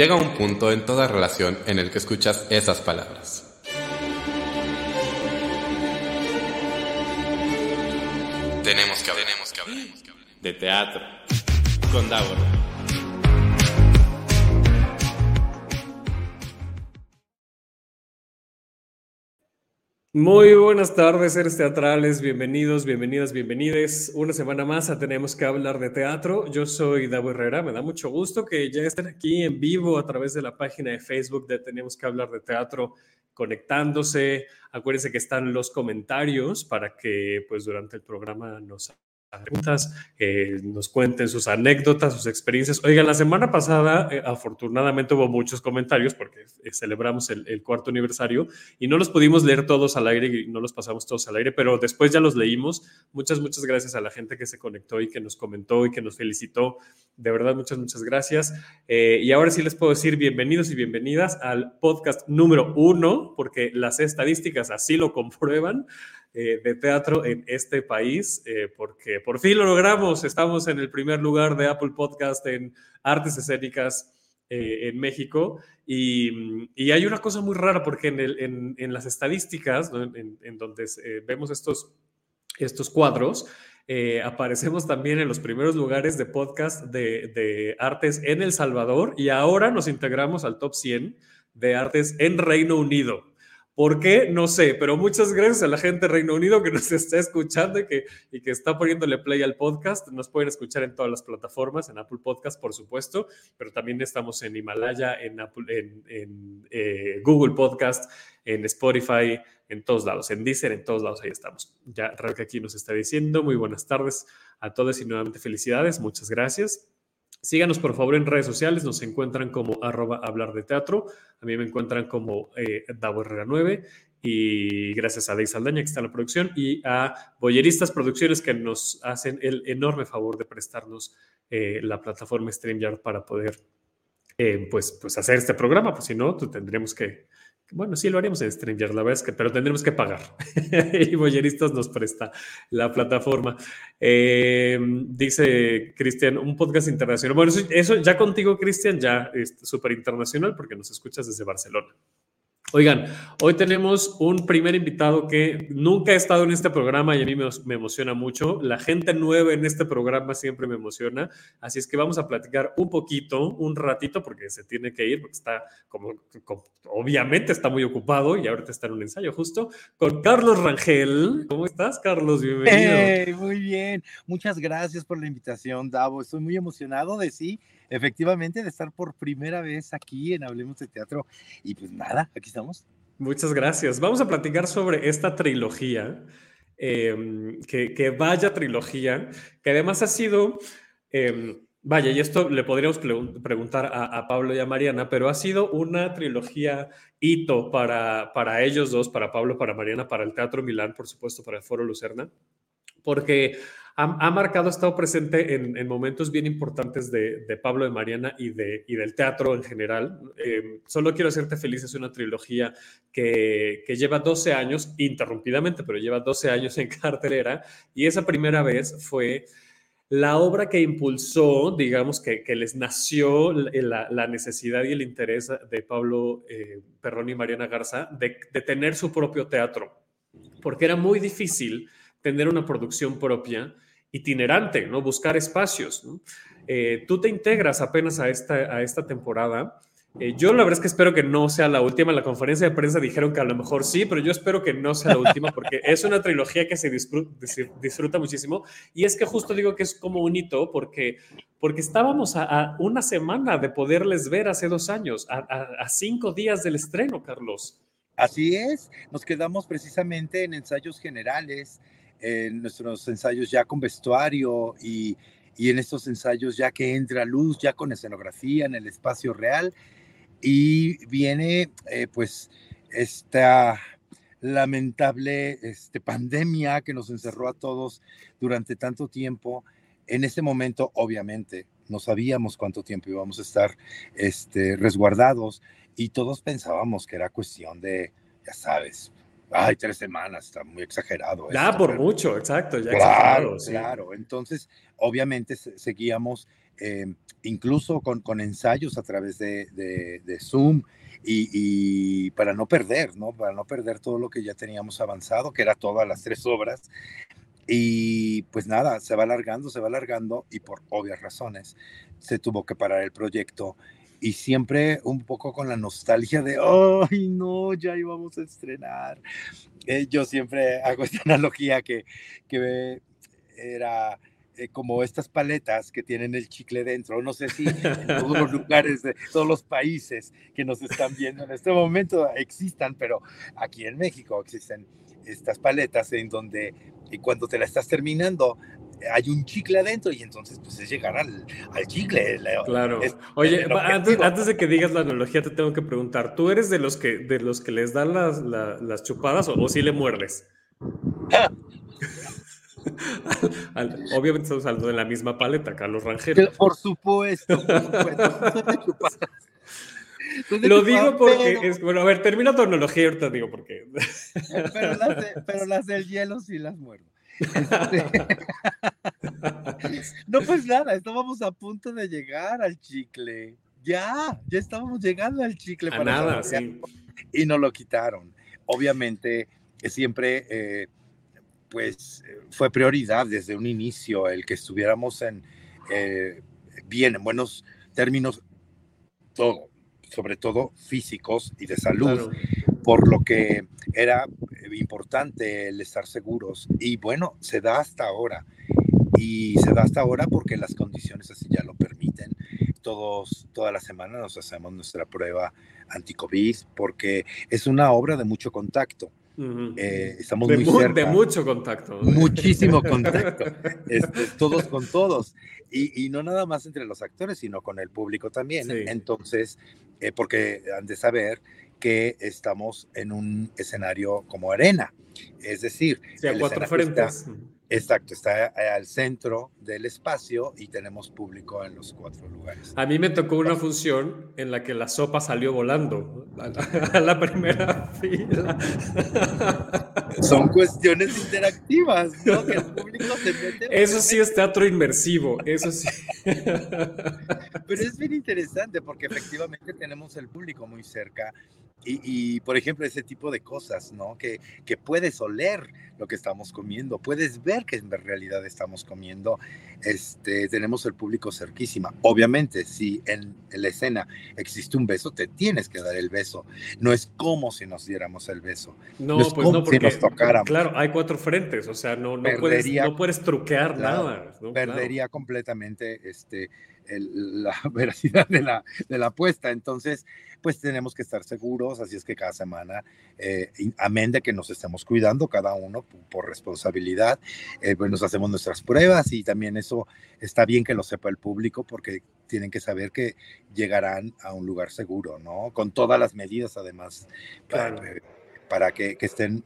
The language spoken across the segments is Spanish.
llega un punto en toda relación en el que escuchas esas palabras. Tenemos que hablar. Tenemos que hablar. De teatro. Con Davor. Muy buenas tardes, seres teatrales, bienvenidos, bienvenidas, bienvenides. Una semana más a Tenemos que hablar de teatro. Yo soy Davo Herrera, me da mucho gusto que ya estén aquí en vivo a través de la página de Facebook de Tenemos que hablar de teatro, conectándose. Acuérdense que están los comentarios para que pues durante el programa nos preguntas, eh, nos cuenten sus anécdotas, sus experiencias. Oigan, la semana pasada eh, afortunadamente hubo muchos comentarios porque eh, celebramos el, cuarto aniversario y no los pudimos leer todos al aire y no los pasamos todos al aire, pero después ya los leímos. Muchas, muchas gracias a la gente que se conectó y que nos comentó y que nos felicitó. De verdad, muchas, muchas gracias. y ahora sí les puedo decir bienvenidos y bienvenidas al podcast número uno, porque las estadísticas así lo comprueban. Eh, de teatro en este país, eh, porque por fin lo logramos. Estamos en el primer lugar de Apple Podcast en artes escénicas eh, en México. Y, hay una cosa muy rara, porque en, en, las estadísticas, en, donde vemos estos, estos cuadros, aparecemos también en los primeros lugares de podcast de, de, artes en El Salvador y ahora nos integramos al top 100 de artes en Reino Unido. ¿Por qué? No sé, pero muchas gracias a la gente de Reino Unido que nos está escuchando y que, y que está poniéndole play al podcast. Nos pueden escuchar en todas las plataformas, en Apple Podcast, por supuesto, pero también estamos en Himalaya, en, Apple, en, eh, Google Podcast, en Spotify, en todos lados, en Deezer, en todos lados, ahí estamos. Ya Raúl aquí nos está diciendo muy buenas tardes a todos y nuevamente felicidades, muchas gracias. Síganos por favor en redes sociales, nos encuentran como arroba hablar de teatro, a mí me encuentran como eh, Davo Herrera 9 y gracias a Deis Saldaña que está en la producción y a Boyeristas Producciones que nos hacen el enorme favor de prestarnos eh, la plataforma StreamYard para poder eh, pues, pues hacer este programa, pues si no, tendríamos que bueno, sí lo haríamos en StreamYard, la verdad es que, pero tendremos que pagar. y Boyeristas nos presta la plataforma. Eh, dice Cristian, un podcast internacional. Bueno, eso, ya contigo, Cristian, ya es súper internacional porque nos escuchas desde Barcelona. Oigan, hoy tenemos un primer invitado que nunca ha estado en este programa y a mí me, emociona mucho. La gente nueva en este programa siempre me emociona. Así es que vamos a platicar un poquito, un ratito, porque se tiene que ir, porque está como, obviamente está muy ocupado y ahorita está en un ensayo justo, con Carlos Rangel. ¿Cómo estás, Carlos? Bienvenido. muy bien. Muchas gracias por la invitación, Davo. Estoy muy emocionado de sí efectivamente de estar por primera vez aquí en Hablemos de Teatro. Y pues nada, aquí estamos. Muchas gracias. Vamos a platicar sobre esta trilogía, em, que, vaya trilogía, que además ha sido, em, vaya, y esto le podríamos preguntar a, Pablo y a Mariana, pero ha sido una trilogía hito para, para ellos dos, para Pablo, para Mariana, para el Teatro Milán, por supuesto, para el Foro Lucerna, porque ha, marcado, ha estado presente en, momentos bien importantes de, Pablo, de Mariana y, de, y del teatro en general. Eh, solo quiero hacerte feliz, es una trilogía que, que, lleva 12 años, interrumpidamente, pero lleva 12 años en cartelera, y esa primera vez fue la obra que impulsó, digamos, que, que les nació la, la, necesidad y el interés de Pablo eh, Perrón y Mariana Garza de, de tener su propio teatro, porque era muy difícil tener una producción propia itinerante, ¿no? Buscar espacios. Eh, tú te integras apenas a esta, a esta temporada. Eh, yo la verdad es que espero que no sea la última. En la conferencia de prensa dijeron que a lo mejor sí, pero yo espero que no sea la última porque es una trilogía que se disfruta, muchísimo. Y es que justo digo que es como un hito porque, porque estábamos a, una semana de poderles ver hace dos años, a, a cinco días del estreno, Carlos. Así es, nos quedamos precisamente en ensayos generales en nuestros ensayos ya con vestuario y, y en estos ensayos ya que entra luz, ya con escenografía en el espacio real. Y viene eh, pues esta lamentable este, pandemia que nos encerró a todos durante tanto tiempo. En ese momento, obviamente, no sabíamos cuánto tiempo íbamos a estar este, resguardados y todos pensábamos que era cuestión de, ya sabes, ay, tres semanas, está muy exagerado. Ya, por mucho, exacto, ya claro, Claro, entonces obviamente seguíamos eh, incluso con, con, ensayos a través de, de, Zoom y, para no perder, ¿no? Para no perder todo lo que ya teníamos avanzado, que era todas las tres obras. Y pues nada, se va alargando, se va alargando y por obvias razones se tuvo que parar el proyecto y siempre un poco con la nostalgia de, ay, no, ya íbamos a estrenar. Eh, yo siempre hago esta analogía que, que era eh, como estas paletas que tienen el chicle dentro. No sé si en todos los lugares de todos los países que nos están viendo en este momento existan, pero aquí en México existen estas paletas en donde y cuando te la estás terminando hay un chicle adentro y entonces pues es llegar al, al chicle. Claro. Oye, antes, antes, de que digas la analogía te tengo que preguntar, ¿tú eres de los que, de los que les dan las, las, chupadas o, o sí le muerdes? Obviamente estamos hablando de la misma paleta, Carlos Rangel. Por supuesto, Lo digo porque es, bueno, a ver, termina tu analogía ahorita digo por qué. Pero las, pero las del hielo sí las muerdo. Este, no, pues nada, estábamos a punto de llegar al chicle. Ya, ya estábamos llegando al chicle. para nada, sí. Y no lo quitaron. Obviamente, siempre eh, pues eh, fue prioridad desde un inicio el que estuviéramos en eh, bien, en buenos términos, todo, sobre todo físicos y de salud, por lo que era importante el estar seguros. Y bueno, se da hasta ahora. Y se da hasta ahora porque las condiciones así ya lo permiten. Todos, toda la semana nos hacemos nuestra prueba anti-COVID porque es una obra de mucho contacto eh, estamos de muy cerca. De mucho contacto. Muchísimo contacto. Este, todos con todos. Y, y, no nada más entre los actores, sino con el público también. Entonces, eh, porque han de saber que estamos en un escenario como arena. Es decir, a cuatro frentes. Exacto, está al centro del espacio y tenemos público en los cuatro lugares. A mí me tocó una función en la que la sopa salió volando a la, primera fila. Son cuestiones interactivas, ¿no? Que el público se mete. Eso sí es teatro inmersivo, eso sí. Pero es bien interesante porque efectivamente tenemos el público muy cerca y, por ejemplo, ese tipo de cosas, ¿no? Que, que puedes oler lo que estamos comiendo, puedes ver que en realidad estamos comiendo, este, tenemos el público cerquísima. Obviamente, si en, la escena existe un beso, te tienes que dar el beso. No es como si nos diéramos el beso. No, pues no, porque, nos tocáramos. Claro, hay cuatro frentes, o sea, no, no, puedes, no puedes truquear nada. perdería completamente este, la veracidad de la, de la apuesta. Entonces, pues tenemos que estar seguros, así es que cada semana, eh, amén de que nos estemos cuidando cada uno por, responsabilidad, eh, pues nos hacemos nuestras pruebas y también eso está bien que lo sepa el público porque tienen que saber que llegarán a un lugar seguro, ¿no? Con todas las medidas además, para, que, estén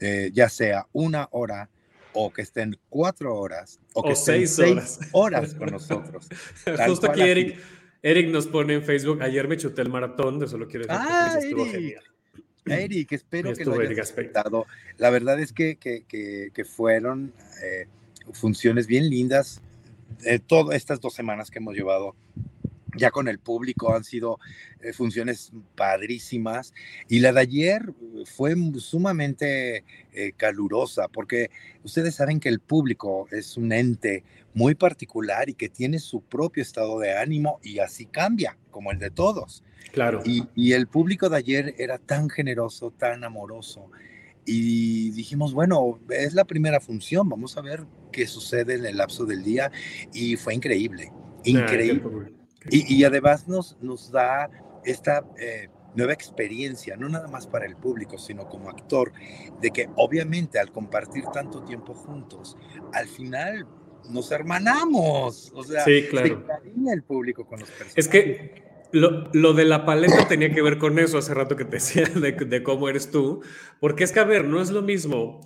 eh, ya sea una hora o que estén cuatro horas o que estén seis, horas. con nosotros. Justo aquí, Eric, Eric nos pone en Facebook, ayer me chuté el maratón, de solo quiero decir ah, que estuvo genial. Eric, espero que lo hayas respetado. La verdad es que, que, que, fueron eh, funciones bien lindas. Eh, todas estas dos semanas que hemos llevado ya con el público han sido eh, funciones padrísimas y la de ayer fue sumamente eh, calurosa porque ustedes saben que el público es un ente muy particular y que tiene su propio estado de ánimo y así cambia como el de todos. Claro. Y, y el público de ayer era tan generoso, tan amoroso y dijimos, bueno, es la primera función, vamos a ver qué sucede en el lapso del día y fue increíble, increíble. Y, además nos, nos da esta eh, nueva experiencia, no nada más para el público, sino como actor, de que obviamente al compartir tanto tiempo juntos, al final nos hermanamos. O sea, sí, claro. se el público con los personajes. Es que lo, lo, de la paleta tenía que ver con eso hace rato que te decía de, de, cómo eres tú, porque es que, a ver, no es lo mismo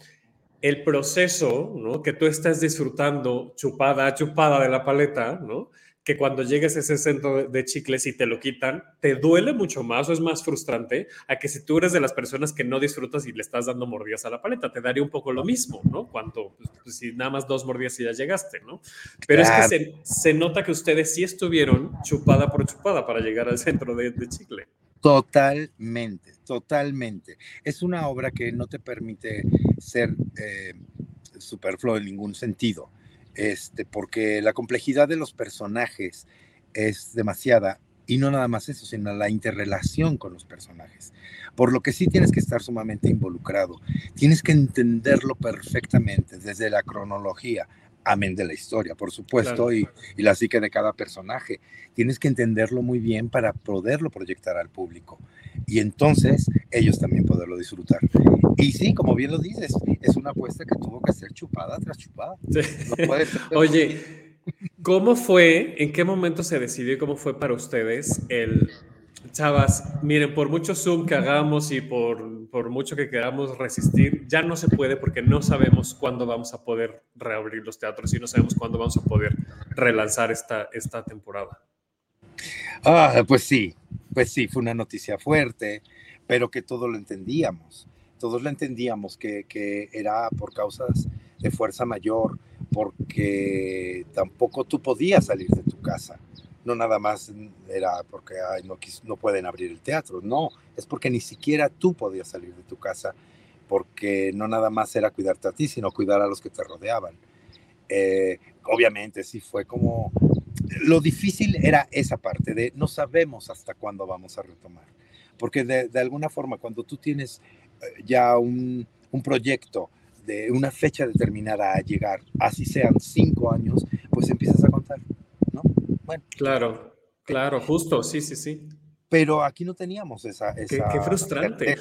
el proceso, ¿no? Que tú estás disfrutando chupada chupada de la paleta, ¿no? Que cuando llegues a ese centro de chicles y te lo quitan, te duele mucho más o es más frustrante a que si tú eres de las personas que no disfrutas y le estás dando mordidas a la paleta, te daría un poco lo mismo, ¿no? Cuando, pues, pues si nada más dos mordidas y ya llegaste, ¿no? Pero es que se, se, nota que ustedes sí estuvieron chupada por chupada para llegar al centro de, de chicle. Totalmente, totalmente. Es una obra que no te permite ser eh, superfluo en ningún sentido este, porque la complejidad de los personajes es demasiada y no nada más eso, sino la interrelación con los personajes. Por lo que sí tienes que estar sumamente involucrado, tienes que entenderlo perfectamente desde la cronología, amén de la historia, por supuesto, y, y, la psique de cada personaje. Tienes que entenderlo muy bien para poderlo proyectar al público y entonces ellos también poderlo disfrutar. Y sí, como bien lo dices, es una apuesta que tuvo que ser chupada tras chupada. Oye, ¿cómo fue, en qué momento se decidió y cómo fue para ustedes el, chavas, miren, por mucho Zoom que hagamos y por, por mucho que queramos resistir, ya no se puede porque no sabemos cuándo vamos a poder reabrir los teatros y no sabemos cuándo vamos a poder relanzar esta, esta temporada. Ah, pues sí, pues sí, fue una noticia fuerte, pero que todos lo entendíamos todos lo entendíamos que, que, era por causas de fuerza mayor, porque tampoco tú podías salir de tu casa. No nada más era porque no, pueden abrir el teatro, no, es porque ni siquiera tú podías salir de tu casa, porque no nada más era cuidarte a ti, sino cuidar a los que te rodeaban. Eh, obviamente sí fue como... Lo difícil era esa parte de no sabemos hasta cuándo vamos a retomar, porque de, alguna forma cuando tú tienes ya un, un proyecto de una fecha determinada a llegar, así sean cinco años, pues empiezas. Bueno. Claro, claro, justo, sí, sí, sí. Pero aquí no teníamos esa... esa qué, frustrante.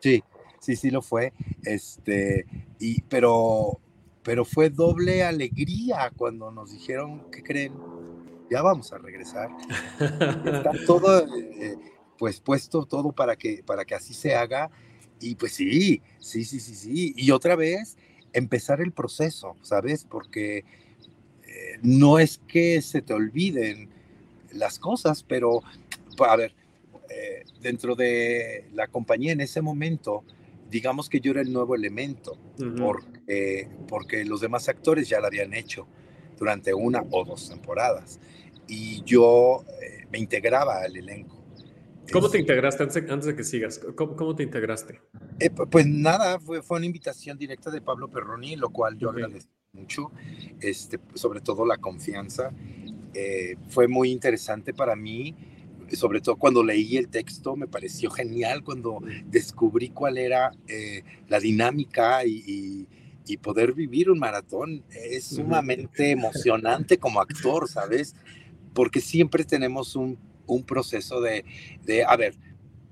Sí, sí, sí lo fue. Este, y, pero, pero fue doble alegría cuando nos dijeron, ¿qué creen? Ya vamos a regresar. Está todo, eh, pues puesto todo para que, para que así se haga y pues sí, sí, sí, sí, sí. Y otra vez, empezar el proceso, ¿sabes? Porque no es que se te olviden las cosas, pero, a ver, eh, dentro de la compañía en ese momento, digamos que yo era el nuevo elemento, porque, porque los demás actores ya lo habían hecho durante una o dos temporadas. Y yo eh, me integraba al elenco. ¿Cómo te integraste antes, de que sigas? ¿Cómo, te integraste? Eh, pues nada, fue, fue, una invitación directa de Pablo Perroni, lo cual yo agradezco mucho, este, sobre todo la confianza. Eh, fue muy interesante para mí, sobre todo cuando leí el texto, me pareció genial cuando descubrí cuál era eh, la dinámica y, y, poder vivir un maratón. Es sumamente emocionante como actor, ¿sabes? Porque siempre tenemos un un proceso de, de, a ver,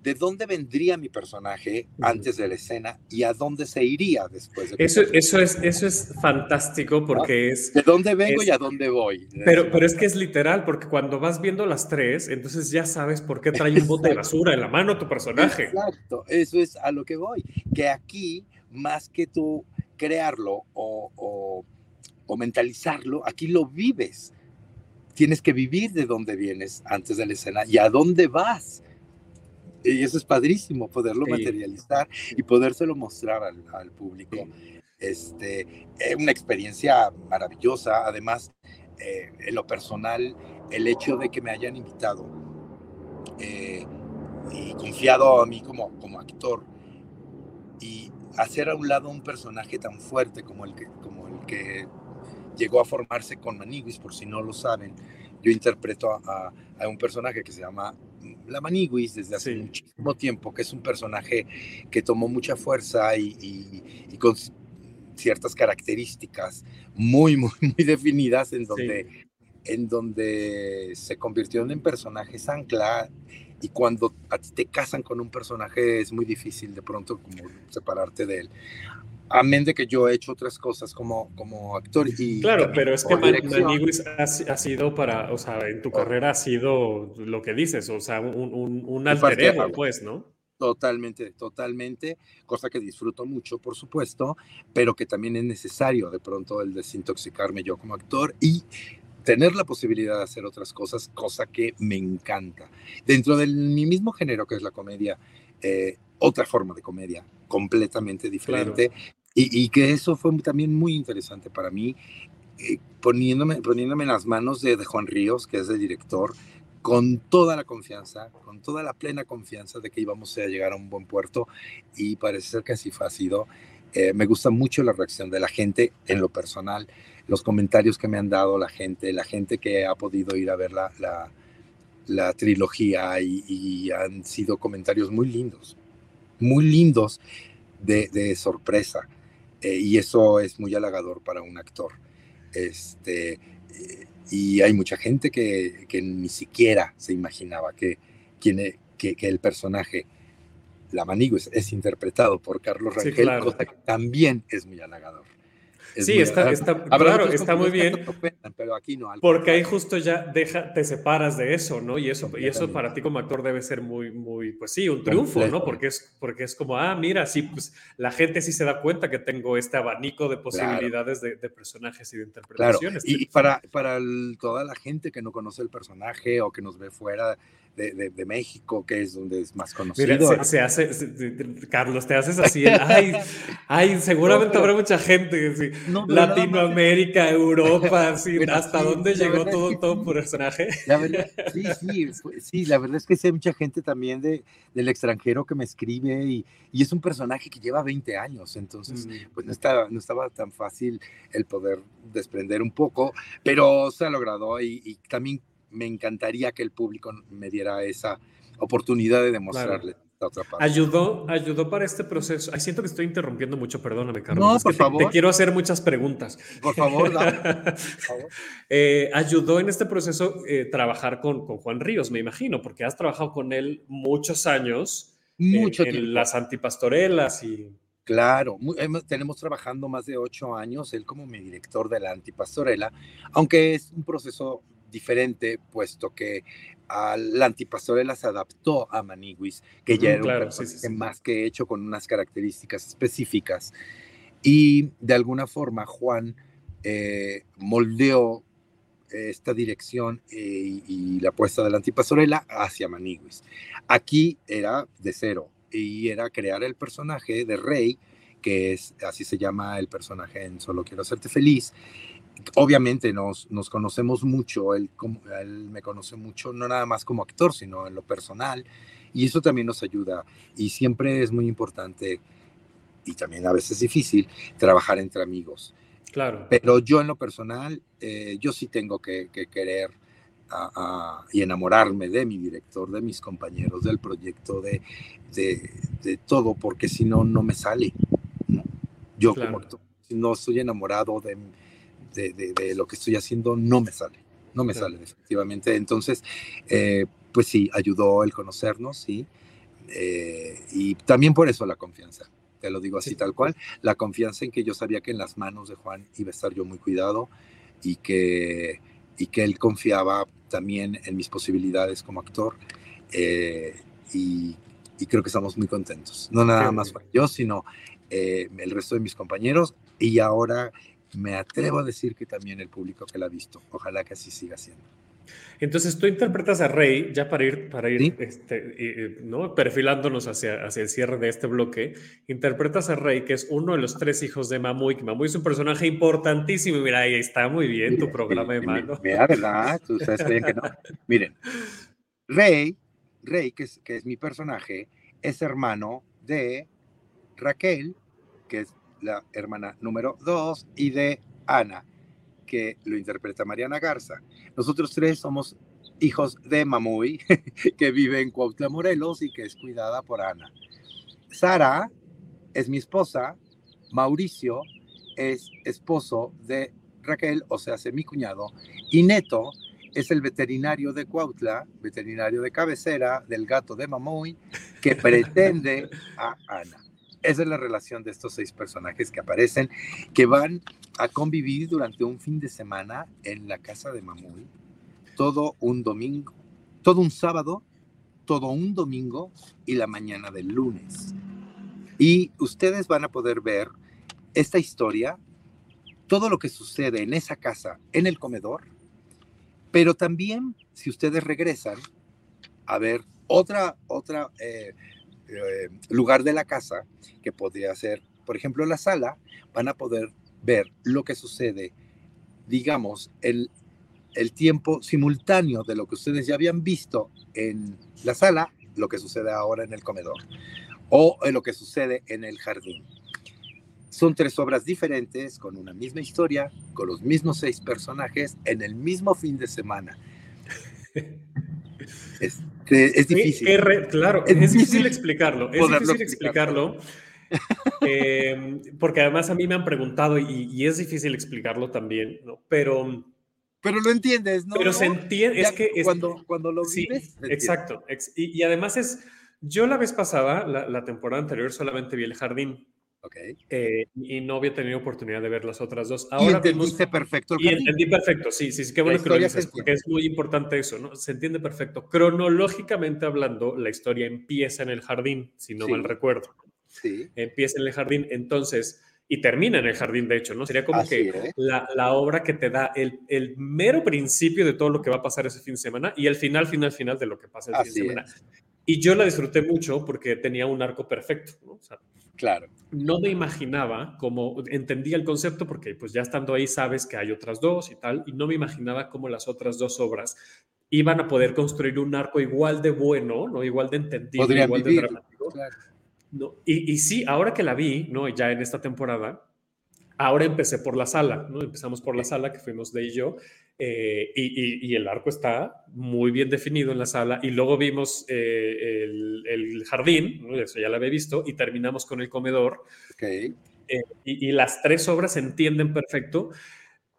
¿de dónde vendría mi personaje antes de la escena y a dónde se iría después de eso, eso es Eso es fantástico porque es... ¿De dónde vengo y a dónde voy? Pero, pero es que es literal, porque cuando vas viendo las tres, entonces ya sabes por qué trae un bote de basura en la mano tu personaje. Exacto, eso es a lo que voy. Que aquí, más que tú crearlo o, o, o mentalizarlo, aquí lo vives tienes que vivir de dónde vienes antes de la escena y a dónde vas. Y eso es padrísimo, poderlo materializar y podérselo mostrar al, público. Este, es una experiencia maravillosa. Además, eh, en lo personal, el hecho de que me hayan invitado eh, y confiado a mí como, como actor y hacer a un lado un personaje tan fuerte como el que, como el que llegó a formarse con Maniguis, por si no lo saben. Yo interpreto a, un personaje que se llama La Maniguis desde hace muchísimo tiempo, que es un personaje que tomó mucha fuerza y, con ciertas características muy, muy, muy definidas en donde, en donde se convirtieron en personajes ancla y cuando a ti te casan con un personaje es muy difícil de pronto como separarte de él. Amén de que yo he hecho otras cosas como, como actor. Y claro, pero es que Maniguis ha, sido para, o sea, en tu carrera ha sido lo que dices, o sea, un, un, un alter ego, pues, ¿no? Totalmente, totalmente, cosa que disfruto mucho, por supuesto, pero que también es necesario de pronto el desintoxicarme yo como actor y tener la posibilidad de hacer otras cosas, cosa que me encanta. Dentro de mi mismo género que es la comedia, eh, otra forma de comedia completamente diferente. Y, que eso fue también muy interesante para mí, eh, poniéndome, poniéndome en las manos de, de Juan Ríos, que es el director, con toda la confianza, con toda la plena confianza de que íbamos a llegar a un buen puerto y parece ser que así fue, ha sido. Eh, me gusta mucho la reacción de la gente en lo personal, los comentarios que me han dado la gente, la gente que ha podido ir a ver la, la, trilogía y, han sido comentarios muy lindos, muy lindos de, de sorpresa. Eh, y eso es muy halagador para un actor. Este, eh, y hay mucha gente que, que, ni siquiera se imaginaba que, que, que el personaje, la Manigo, es, interpretado por Carlos Rangel, cosa que también es muy halagador sí, está, está claro, está muy bien. pero aquí no. Porque ahí justo ya deja, te separas de eso, ¿no? Y eso, y eso para ti como actor debe ser muy, muy, pues sí, un triunfo, ¿no? Porque es, porque es como, ah, mira, sí, pues la gente sí se da cuenta que tengo este abanico de posibilidades de, personajes y de interpretaciones. Y para, para toda la gente que no conoce el personaje o que nos ve fuera de, México, que es donde es más conocido. Mira, se, hace, Carlos, te haces así, ay, ay, seguramente habrá mucha gente, Latinoamérica, Europa, hasta dónde llegó todo, todo personaje. La verdad, sí, sí, sí, la verdad es que hay mucha gente también de, del extranjero que me escribe y, y es un personaje que lleva 20 años, entonces, mm. pues no estaba, no estaba tan fácil el poder desprender un poco, pero se ha logrado y, y también me encantaría que el público me diera esa oportunidad de demostrarle. La otra parte. Ayudó, ayudó para este proceso. Ay, siento que estoy interrumpiendo mucho, perdóname, Carlos. No, por favor. Te, quiero hacer muchas preguntas. Por favor, eh, ayudó en este proceso eh, trabajar con, con, Juan Ríos, me imagino, porque has trabajado con él muchos años. Mucho en las antipastorelas y. Claro, tenemos trabajando más de ocho años, él como mi director de la antipastorela, aunque es un proceso diferente, puesto que a la antipastorela se adaptó a Maniguis, que ya era un más que hecho con unas características específicas. Y de alguna forma Juan eh, moldeó esta dirección eh, y, la puesta de la antipastorela hacia Maniguis. Aquí era de cero y era crear el personaje de Rey, que es así se llama el personaje en Solo quiero hacerte feliz, obviamente nos, nos conocemos mucho, él, él me conoce mucho, no nada más como actor, sino en lo personal, y eso también nos ayuda. Y siempre es muy importante, y también a veces difícil, trabajar entre amigos. Claro. Pero yo en lo personal, eh, yo sí tengo que, querer y enamorarme de mi director, de mis compañeros, del proyecto, de, de, todo, porque si no, no me sale. Yo como si no estoy enamorado de, de, lo que estoy haciendo no me sale, no me sale efectivamente. Entonces, eh, pues sí, ayudó el conocernos, sí. Eh, y también por eso la confianza, te lo digo así tal cual, la confianza en que yo sabía que en las manos de Juan iba a estar yo muy cuidado y que, y que él confiaba también en mis posibilidades como actor. Eh, y, creo que estamos muy contentos. No nada más yo, sino el resto de mis compañeros y ahora me atrevo a decir que también el público que la ha visto. Ojalá que así siga siendo. Entonces tú interpretas a Rey, ya para ir, para ir este, ¿no? perfilándonos hacia, hacia el cierre de este bloque, interpretas a Rey, que es uno de los tres hijos de Mamuy, que Mamuy es un personaje importantísimo. Mira, ahí está muy bien tu programa de mano. Mira, ¿verdad? Tú sabes bien que no. Miren, Rey, Rey, que es, que es mi personaje, es hermano de Raquel, que es la hermana número dos, y de Ana, que lo interpreta Mariana Garza. Nosotros tres somos hijos de Mamuy, que vive en Cuautla, Morelos y que es cuidada por Ana. Sara es mi esposa, Mauricio es esposo de Raquel, o sea, es mi cuñado, y Neto es el veterinario de Cuautla, veterinario de cabecera del gato de Mamuy, que pretende a Ana. Esa es la relación de estos seis personajes que aparecen, que van a convivir durante un fin de semana en la casa de Mamuy, todo un domingo, todo un sábado, todo un domingo y la mañana del lunes. Y ustedes van a poder ver esta historia, todo lo que sucede en esa casa, en el comedor, Pero también, si ustedes regresan a ver otra, otra eh, eh, lugar de la casa, que podría ser, por ejemplo, la sala, van a poder ver lo que sucede, digamos, el, el tiempo simultáneo de lo que ustedes ya habían visto en la sala, lo que sucede ahora en el comedor, o en lo que sucede en el jardín. Son tres obras diferentes, con una misma historia, con los mismos seis personajes, en el mismo fin de semana. Es, es difícil. claro, es, difícil, explicarlo. Es difícil explicarlo. Em, porque además a mí me han preguntado y, es difícil explicarlo también, ¿no? Pero... Pero lo entiendes, ¿no? Pero se entiende, es que... cuando, cuando lo vives... exacto. y, además es... Yo la vez pasada, la, la temporada anterior, solamente vi el jardín. Eh, y no había tenido oportunidad de ver las otras dos. Ahora y entendiste perfecto. y entendí perfecto, sí, sí, sí, qué bueno que lo dices, porque es muy importante eso, ¿no? Se entiende perfecto. Cronológicamente hablando, la historia empieza en el jardín, si no mal recuerdo. Sí. Empieza en el jardín, entonces, y termina en el jardín, de hecho, ¿no? Sería como que la, la, obra que te da el, el, mero principio de todo lo que va a pasar ese fin de semana y el final, final, final de lo que pasa el fin de semana. Y yo la disfruté mucho porque tenía un arco perfecto, ¿no? O sea, Claro. No me imaginaba cómo, entendía el concepto porque pues ya estando ahí sabes que hay otras dos y tal, y no me imaginaba cómo las otras dos obras iban a poder construir un arco igual de bueno, ¿no? Igual de entendido, igual de dramático. No, y, y, sí, ahora que la vi, ¿no? Ya en esta temporada, ahora empecé por la sala, ¿no? Empezamos por la sala que fuimos de y yo, eh, y, el arco está muy bien definido en la sala y luego vimos eh, el, jardín, eso ya lo había visto, y terminamos con el comedor. Eh, y, las tres obras se entienden perfecto,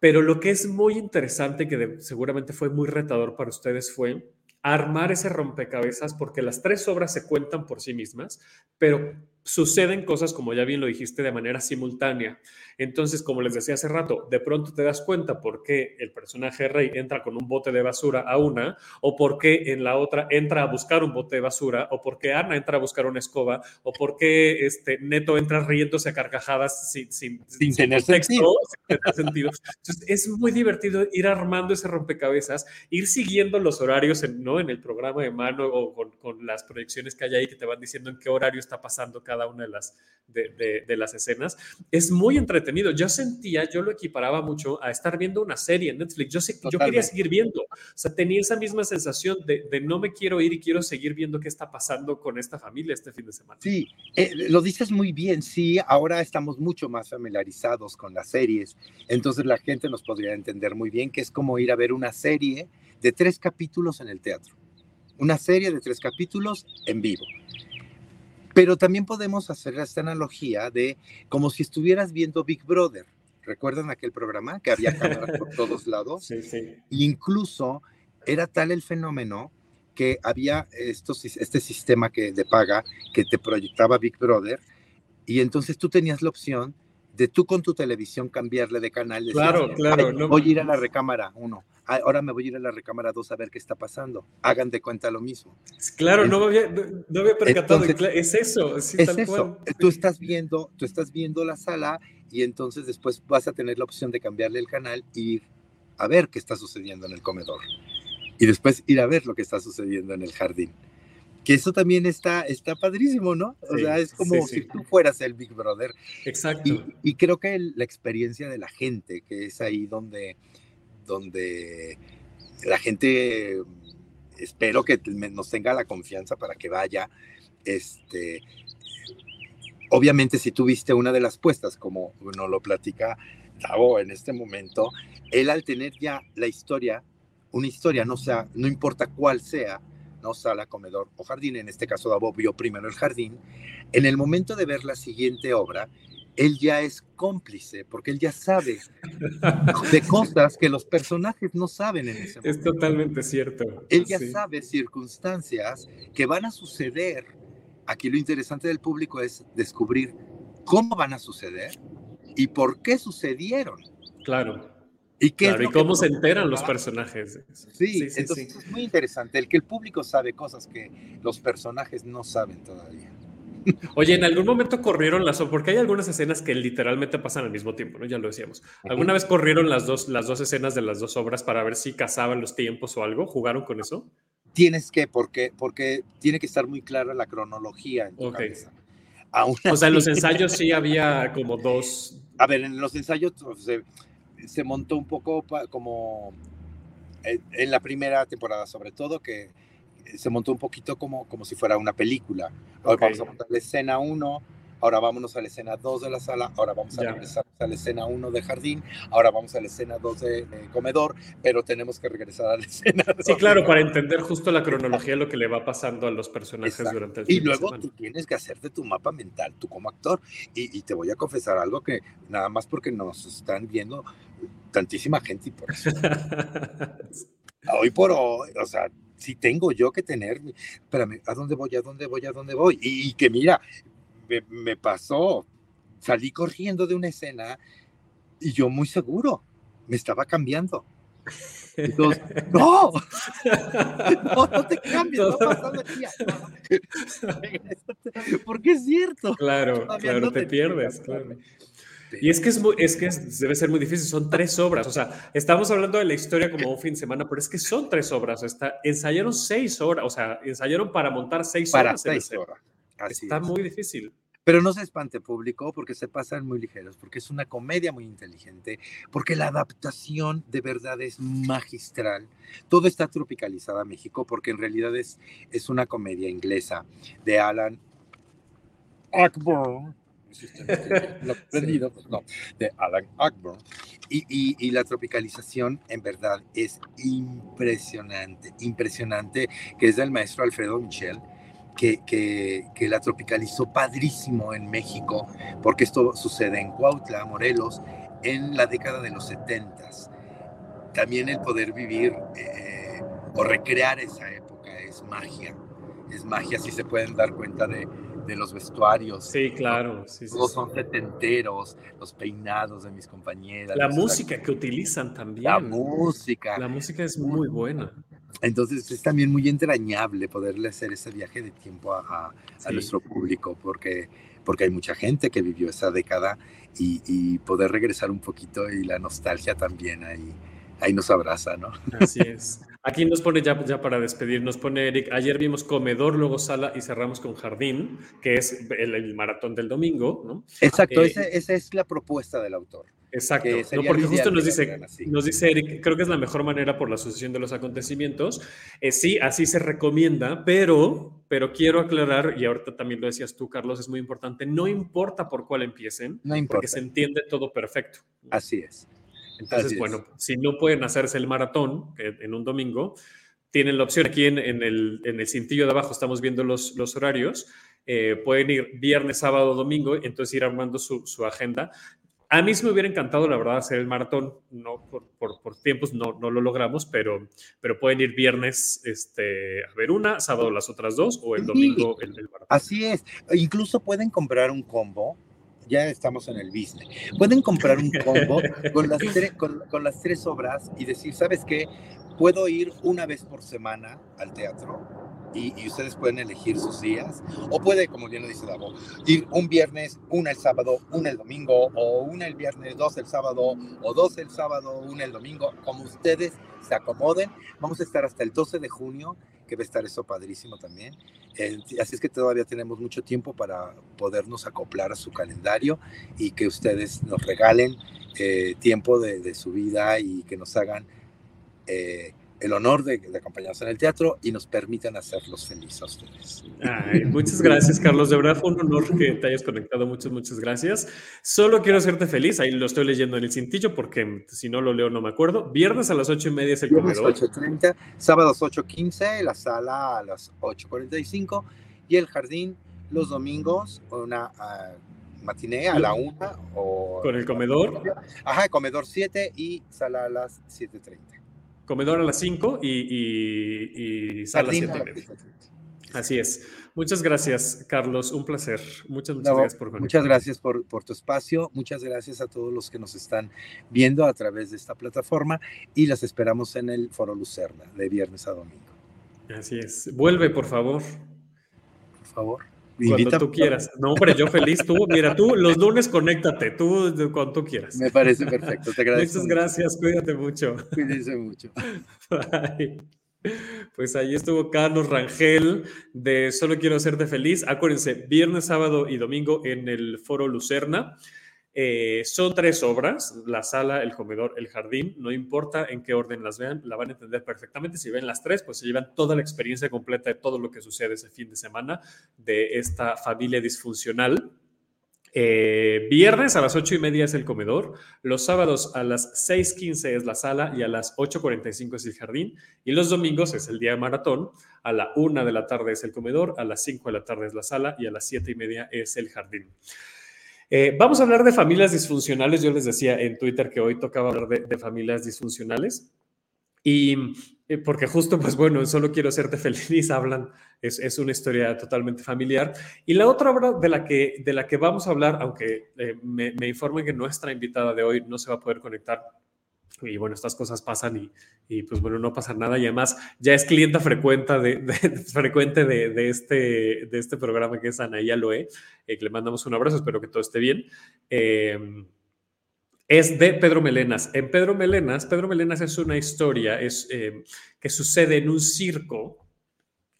pero lo que es muy interesante, que seguramente fue muy retador para ustedes, fue armar ese rompecabezas porque las tres obras se cuentan por sí mismas, pero suceden cosas, como ya bien lo dijiste, de manera simultánea. Entonces, como les decía hace rato, de pronto te das cuenta por qué el personaje Rey entra con un bote de basura a una, o por qué en la otra entra a buscar un bote de basura, o por qué Ana entra a buscar una escoba, o por qué este, Neto entra riéndose a carcajadas sin, sin, tener sentido. Entonces, es muy divertido ir armando ese rompecabezas, ir siguiendo los horarios en, ¿no? en el programa de mano o con, con las proyecciones que hay ahí que te van diciendo en qué horario está pasando cada una de las, de, de, las escenas. Es muy entretenido. Yo sentía, yo lo equiparaba mucho a estar viendo una serie en Netflix. Yo, sé, yo quería seguir viendo. O sea, tenía esa misma sensación de, de, no me quiero ir y quiero seguir viendo qué está pasando con esta familia este fin de semana. Sí, eh, lo dices muy bien. Sí, ahora estamos mucho más familiarizados con las series. Entonces la gente nos podría entender muy bien que es como ir a ver una serie de tres capítulos en el teatro. Una serie de tres capítulos en vivo. Pero también podemos hacer esta analogía de como si estuvieras viendo Big Brother. ¿Recuerdan aquel programa que había cámaras por todos lados? Sí, sí. Incluso era tal el fenómeno que había estos, este sistema que, de paga que te proyectaba Big Brother y entonces tú tenías la opción de tú con tu televisión cambiarle de canal. claro, claro. No, voy a ir a la recámara uno, ahora me voy a ir a la recámara 2 a ver qué está pasando. Hagan de cuenta lo mismo. Claro, no, me había, no había percatado. es eso, es eso. Tú estás viendo, tú estás viendo la sala y entonces después vas a tener la opción de cambiarle el canal y ir a ver qué está sucediendo en el comedor. Y después ir a ver lo que está sucediendo en el jardín. Que eso también está, está padrísimo, ¿no? o sea, es como si tú fueras el Big Brother. Exacto. Y, y creo que la experiencia de la gente, que es ahí donde donde la gente, espero que nos tenga la confianza para que vaya. Este, obviamente, si tuviste una de las puestas, como uno lo platica Tavo en este momento, él al tener ya la historia, una historia, no, sea, no importa cuál sea, no sala, comedor o jardín, en este caso Davo vio primero el jardín, en el momento de ver la siguiente obra, él ya es cómplice, porque él ya sabe de cosas que los personajes no saben en ese momento. Es totalmente cierto. Él ya sabe circunstancias que van a suceder. Aquí lo interesante del público es descubrir cómo van a suceder y por qué sucedieron. Claro. ¿Y, qué y cómo se enteran los personajes? Sí, entonces es muy interesante el que el público sabe cosas que los personajes no saben todavía. Oye, ¿en algún momento corrieron las porque hay algunas escenas que literalmente pasan al mismo tiempo, ¿no? Ya lo decíamos. ¿Alguna vez corrieron las dos, las dos escenas de las dos obras para ver si casaban los tiempos o algo? ¿Jugaron con eso? Tienes que, porque, porque tiene que estar muy clara la cronología en tu cabeza. o sea, en los ensayos sí había como dos. A ver, en los ensayos se, se montó un poco como eh, en la primera temporada, sobre todo, que se montó un poquito como, como si fuera una película. Hoy vamos a montar la escena 1, ahora vámonos a la escena 2 de la sala, ahora vamos a regresar a la escena 1 de jardín, ahora vamos a la escena 2 de, comedor, pero tenemos que regresar a la escena 2. Sí, claro, para entender justo la cronología de lo que le va pasando a los personajes durante el Y luego tú tienes que hacerte tu mapa mental, tú como actor, y, y, te voy a confesar algo que nada más porque nos están viendo tantísima gente y por eso. hoy por hoy, o sea, si tengo yo que tener, espérame, ¿a dónde voy? ¿A dónde voy? ¿A dónde voy? Y, que mira, me, pasó, salí corriendo de una escena y yo muy seguro, me estaba cambiando. Entonces, no, no, no te cambies, no pasa Porque es cierto. Claro, claro, te, pierdes, claro. Y es que, es, es que debe ser muy difícil, son tres obras, o sea, estamos hablando de la historia como un fin de semana, pero es que son tres obras, está, ensayaron seis horas, o sea, ensayaron para montar seis para horas. Seis horas. está muy difícil. Pero no se espante público porque se pasan muy ligeros, porque es una comedia muy inteligente, porque la adaptación de verdad es magistral. Todo está tropicalizado a México porque en realidad es, es una comedia inglesa de Alan Akbar pues, no, de Alan Akburn. Y, y, la tropicalización en verdad es impresionante, impresionante, que es del maestro Alfredo Michel, que, que, que, la tropicalizó padrísimo en México, porque esto sucede en Cuautla, Morelos, en la década de los 70. También el poder vivir eh, o recrear esa época es magia, es magia si se pueden dar cuenta de, de los vestuarios. Sí, claro. Todos son setenteros, los peinados de mis compañeras. La música que utilizan también. La música. La música es muy buena. Entonces es también muy entrañable poderle hacer ese viaje de tiempo a, nuestro público, porque, porque hay mucha gente que vivió esa década y, y poder regresar un poquito y la nostalgia también ahí ahí nos abraza, ¿no? Así es. Aquí nos pone ya, ya para despedir, nos pone Eric, ayer vimos comedor, luego sala y cerramos con jardín, que es el, maratón del domingo, ¿no? Exacto, eh, esa, es la propuesta del autor. Exacto, no, porque justo nos dice, nos dice Eric, creo que es la mejor manera por la asociación de los acontecimientos. Eh, sí, así se recomienda, pero, pero quiero aclarar, y ahorita también lo decías tú, Carlos, es muy importante, no importa por cuál empiecen, no importa. porque se entiende todo perfecto. Así es. Entonces, bueno, si no pueden hacerse el maratón en un domingo, tienen la opción aquí en, el, en el, cintillo de abajo, estamos viendo los, los horarios. Eh, pueden ir viernes, sábado, domingo, entonces ir armando su, su, agenda. A mí sí me hubiera encantado, la verdad, hacer el maratón, no por, por, por, tiempos no, no lo logramos, pero, pero pueden ir viernes este, a ver una, sábado las otras dos o el domingo el, el maratón. Así es, incluso pueden comprar un combo ya estamos en el business. Pueden comprar un combo con las, con, las tres obras y decir, ¿sabes qué? Puedo ir una vez por semana al teatro y, ustedes pueden elegir sus días. O puede, como bien lo dice Davo, ir un viernes, una el sábado, una el domingo, o una el viernes, dos el sábado, o dos el sábado, una el domingo, como ustedes se acomoden. Vamos a estar hasta el 12 de junio que va a estar eso padrísimo también. Así es que todavía tenemos mucho tiempo para podernos acoplar a su calendario y que ustedes nos regalen eh, tiempo de, su vida y que nos hagan eh, el honor de, acompañarnos en el teatro y nos permitan hacerlos felices a ustedes. muchas gracias, Carlos. De verdad fue un honor que te hayas conectado. Muchas, muchas gracias. Solo quiero hacerte feliz. Ahí lo estoy leyendo en el cintillo porque si no lo leo no me acuerdo. Viernes a las ocho y media es el Viernes comedor. 8.30, sábados 8.15, la sala a las 8.45 y el jardín los domingos, una... Uh, matiné a la una o... ¿Con el comedor? Ajá, comedor 7 y sala a las 7.30 comedor a las 5 y, y, y sala 7 Así es. Muchas gracias, Carlos. Un placer. Muchas, muchas gracias por Muchas gracias por, por, tu espacio. Muchas gracias a todos los que nos están viendo a través de esta plataforma y las esperamos en el Foro Lucerna de viernes a domingo. Así es. Vuelve, por favor. Por favor. Cuando tú quieras. No, hombre, yo feliz. Tú, mira, tú los lunes conéctate, tú cuando tú quieras. Me parece perfecto, te agradezco. Muchas gracias, cuídate mucho. Cuídense mucho. Bye. Pues ahí estuvo Carlos Rangel de Solo quiero hacerte feliz. Acuérdense, viernes, sábado y domingo en el Foro Lucerna. Eh, son tres obras, la sala, el comedor, el jardín, no importa en qué orden las vean, la van a entender perfectamente. Si ven las tres, pues se llevan toda la experiencia completa de todo lo que sucede ese fin de semana de esta familia disfuncional. Eh, viernes a las ocho y media es el comedor, los sábados a las 6.15 es la sala y a las 8.45 es el jardín, y los domingos es el día de maratón, a la una de la tarde es el comedor, a las 5 de la tarde es la sala y a las siete y media es el jardín. Eh, vamos a hablar de familias disfuncionales. Yo les decía en Twitter que hoy tocaba hablar de, familias disfuncionales. Y eh, porque justo, pues bueno, solo quiero hacerte feliz, hablan, es, una historia totalmente familiar. Y la otra obra de la que, de la que vamos a hablar, aunque eh, me, me que nuestra invitada de hoy no se va a poder conectar y bueno, estas cosas pasan y, y, pues bueno, no pasa nada y además ya es clienta frecuente de, frecuente de, este, de este programa que es Anaía Loe, eh, le mandamos un abrazo, espero que todo esté bien. Em, es de Pedro Melenas. En Pedro Melenas, Pedro Melenas es una historia es, em, que sucede en un circo,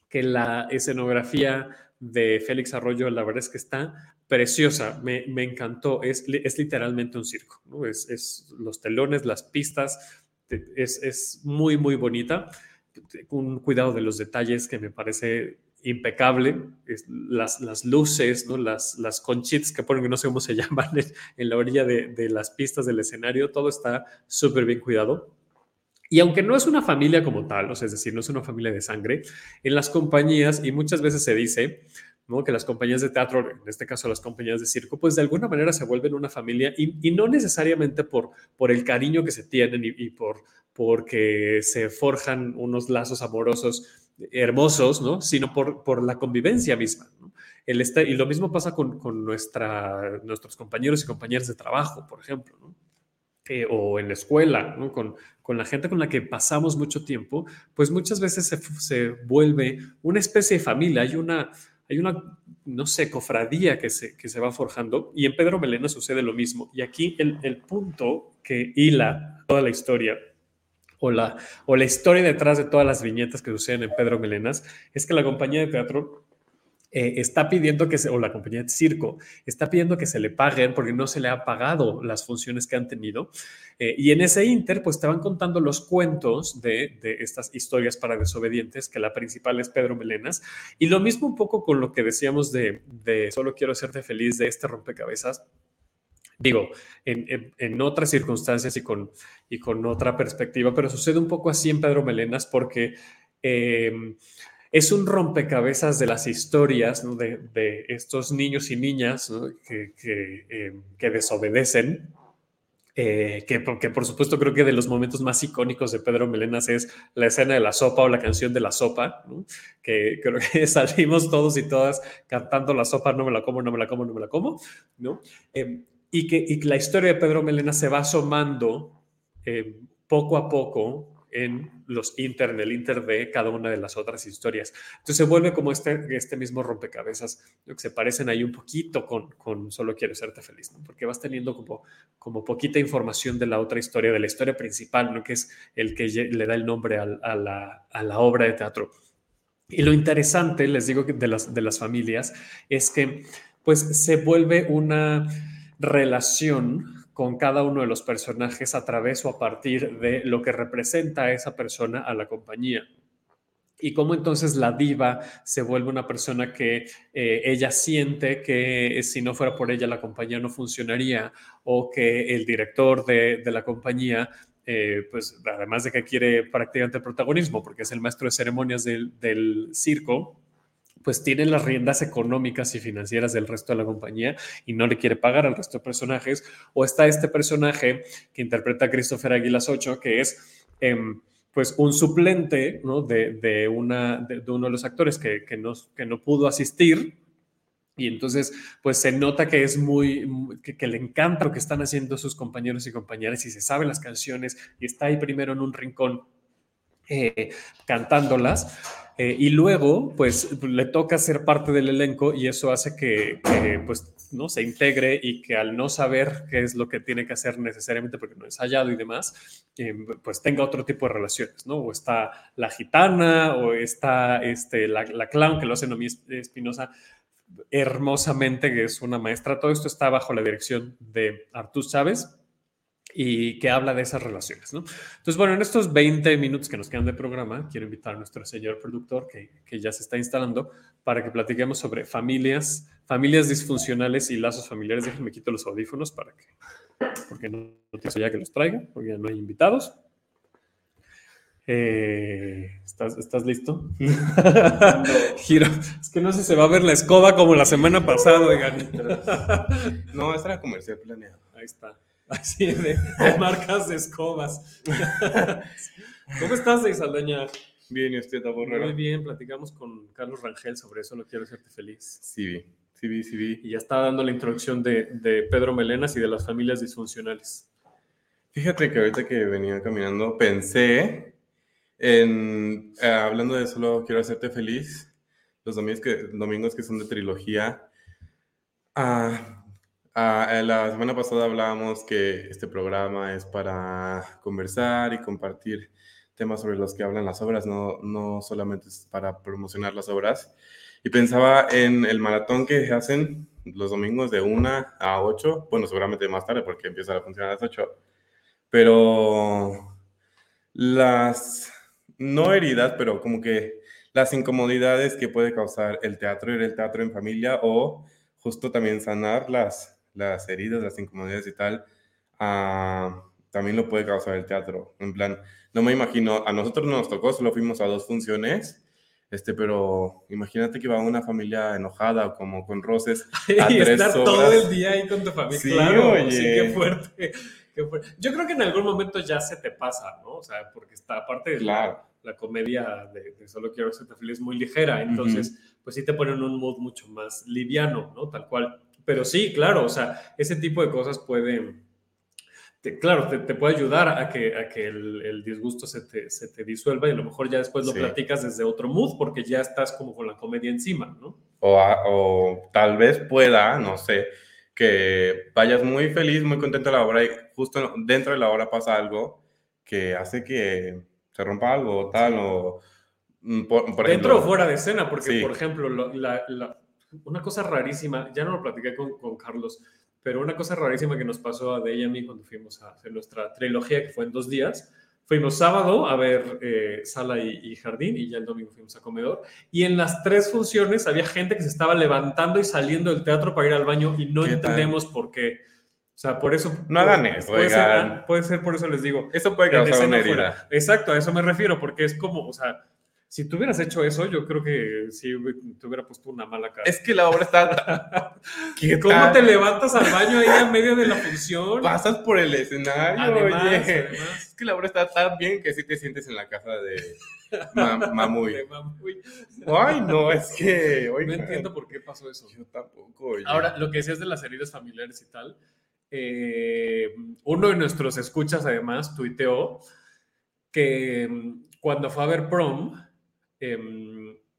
que la escenografía de Félix Arroyo, la verdad es que está preciosa, me, encantó, es, es, literalmente un circo, ¿no? es, es, los telones, las pistas, es, muy, muy bonita, un cuidado de los detalles que me parece impecable, las, las luces, ¿no? las, las conchitas que ponen, que no sé cómo se llaman, en la orilla de, de las pistas del escenario, todo está súper bien cuidado. Y aunque no es una familia como tal, es decir, no es una familia de sangre, en las compañías, y muchas veces se dice, que las compañías de teatro, en este caso las compañías de circo, pues de alguna manera se vuelven una familia y, no necesariamente por, por el cariño que se tienen y, por porque se forjan unos lazos amorosos hermosos, ¿no? sino por, por la convivencia misma. El este, y lo mismo pasa con, con nuestra, nuestros compañeros y compañeras de trabajo, por ejemplo, eh, o en la escuela, con, con, la gente con la que pasamos mucho tiempo, pues muchas veces se, se vuelve una especie de familia. Hay una, hay una, no sé, cofradía que se, que se va forjando y en Pedro Melena sucede lo mismo. Y aquí el, el punto que hila toda la historia o la, o la historia detrás de todas las viñetas que suceden en Pedro Melenas es que la compañía de teatro eh, está pidiendo que se, o la compañía de circo, está pidiendo que se le paguen porque no se le ha pagado las funciones que han tenido. Eh, y en ese inter, pues te van contando los cuentos de, de, estas historias para desobedientes, que la principal es Pedro Melenas. Y lo mismo un poco con lo que decíamos de, de Solo quiero hacerte feliz, de este rompecabezas. Digo, en, en, otras circunstancias y con, y con otra perspectiva, pero sucede un poco así en Pedro Melenas porque... Eh, es un rompecabezas de las historias de, estos niños y niñas que, eh, que, desobedecen. Eh, que, por supuesto creo que de los momentos más icónicos de Pedro Melenas es la escena de la sopa o la canción de la sopa, que creo que salimos todos y todas cantando la sopa, no me la como, no me la como, no me la como, ¿no? Em, y, que, la historia de Pedro Melenas se va asomando em, poco a poco en los inter, en el inter de cada una de las otras historias. Entonces se vuelve como este, este mismo rompecabezas, que se parecen ahí un poquito con, con Solo quiero serte feliz, porque vas teniendo como, como poquita información de la otra historia, de la historia principal, ¿no? que es el que le da el nombre a, la, a la obra de teatro. Y lo interesante, les digo, de las, de las familias, es que pues se vuelve una relación con cada uno de los personajes a través o a partir de lo que representa a esa persona a la compañía. Y cómo entonces la diva se vuelve una persona que eh, ella siente que si no fuera por ella la compañía no funcionaría o que el director de, la compañía eh, pues además de que quiere prácticamente protagonismo, porque es el maestro de ceremonias del, del circo, pues tiene las riendas económicas y financieras del resto de la compañía y no le quiere pagar al resto de personajes. O está este personaje que interpreta a Christopher Aguilas 8, que es em, pues un suplente de, una, de, uno de los actores que, que, no, que no pudo asistir. Y entonces, pues se nota que es muy, que, que, le encanta lo que están haciendo sus compañeros y compañeras y se sabe las canciones y está ahí primero en un rincón eh, cantándolas. Eh, y luego, pues, le toca ser parte del elenco y eso hace que, pues, ¿no? se integre y que al no saber qué es lo que tiene que hacer necesariamente porque no es hallado y demás, eh, pues tenga otro tipo de relaciones, ¿no? O está la gitana o está este, la, la clown que lo hace Noemí Espinosa hermosamente, que es una maestra. Todo esto está bajo la dirección de Artur Chávez y que habla de esas relaciones. ¿no? Entonces, bueno, en estos 20 minutos que nos quedan de programa, quiero invitar a nuestro señor productor que, que, ya se está instalando para que platiquemos sobre familias, familias disfuncionales y lazos familiares. Déjenme quito los audífonos para que, porque no, no ya que los traiga, porque ya no hay invitados. Eh, ¿estás, ¿Estás listo? Giro. Es que no sé si se va a ver la escoba como la semana pasada. No, esta era comercial planeado. Ahí está. Así de, de marcas de escobas. ¿Cómo estás, Isaldaña? Bien, ¿y usted, Taborrero? Muy bien, platicamos con Carlos Rangel sobre eso, lo quiero hacerte feliz. Sí, vi, sí, vi, sí, vi. Y ya está dando la introducción de, de Pedro Melenas y de las familias disfuncionales. Fíjate que ahorita que venía caminando pensé en, eh, hablando de solo quiero hacerte feliz, los domingos que, domingos que son de trilogía. Ah, ah, la semana pasada hablábamos que este programa es para conversar y compartir temas sobre los que hablan las obras, no, no solamente es para promocionar las obras. Y pensaba en el maratón que hacen los domingos de 1 a 8, bueno, seguramente más tarde porque empieza a funcionar a las 8, pero las no heridas, pero como que las incomodidades que puede causar el teatro, ir el teatro en familia o justo también sanar las, las heridas, las incomodidades y tal, uh, también lo puede causar el teatro. En plan, no me imagino, a nosotros no nos tocó, solo fuimos a dos funciones, este, pero imagínate que va una familia enojada o como con roces. A y estar horas. todo el día ahí con tu familia. Sí, claro, oye. sí, qué fuerte. Qué fuerte. Yo creo que en algún momento ya se te pasa, ¿no? O sea, porque está aparte de claro la comedia de, de, Solo Quiero Hacerte Feliz es muy ligera, entonces, uh -huh. pues sí te ponen un mood mucho más liviano, ¿no? Tal cual. Pero sí, claro, o sea, ese tipo de cosas pueden, te, claro, te, te, puede ayudar a que, a que el, el disgusto se te, se te, disuelva y a lo mejor ya después lo sí. platicas desde otro mood porque ya estás como con la comedia encima, ¿no? O, a, o tal vez pueda, no sé, que vayas muy feliz, muy contento de la obra y justo dentro de la obra pasa algo que hace que se rompa algo tal o mm, por, dentro o fuera de escena porque sí. por ejemplo la, la, una cosa rarísima ya no lo platiqué con, con, Carlos pero una cosa rarísima que nos pasó a de ella y a mí cuando fuimos a hacer nuestra trilogía que fue en dos días fuimos sábado a ver eh, sala y, y, jardín y ya el domingo fuimos a comedor y en las tres funciones había gente que se estaba levantando y saliendo del teatro para ir al baño y no entendemos tal? por qué o sea, por eso. No hagan eso, puede ser, ah, puede ser, por eso les digo. Eso puede causar una herida. Fuera. Exacto, a eso me refiero, porque es como, o sea, si tú hubieras hecho eso, yo creo que sí te hubiera puesto una mala cara. Es que la obra está. ¿Cómo tal? te levantas al baño ahí en medio de la función? Pasas por el escenario, además, oye. Además. Es que la obra está tan bien que sí te sientes en la casa de. Mam Mamuy. De Mamuy. Ay, no, es que. Oiga, no entiendo por qué pasó eso. Yo tampoco. Oye. Ahora, lo que decías de las heridas familiares y tal eh, uno de nuestros escuchas además tuiteó que mm, cuando fue a ver prom, eh,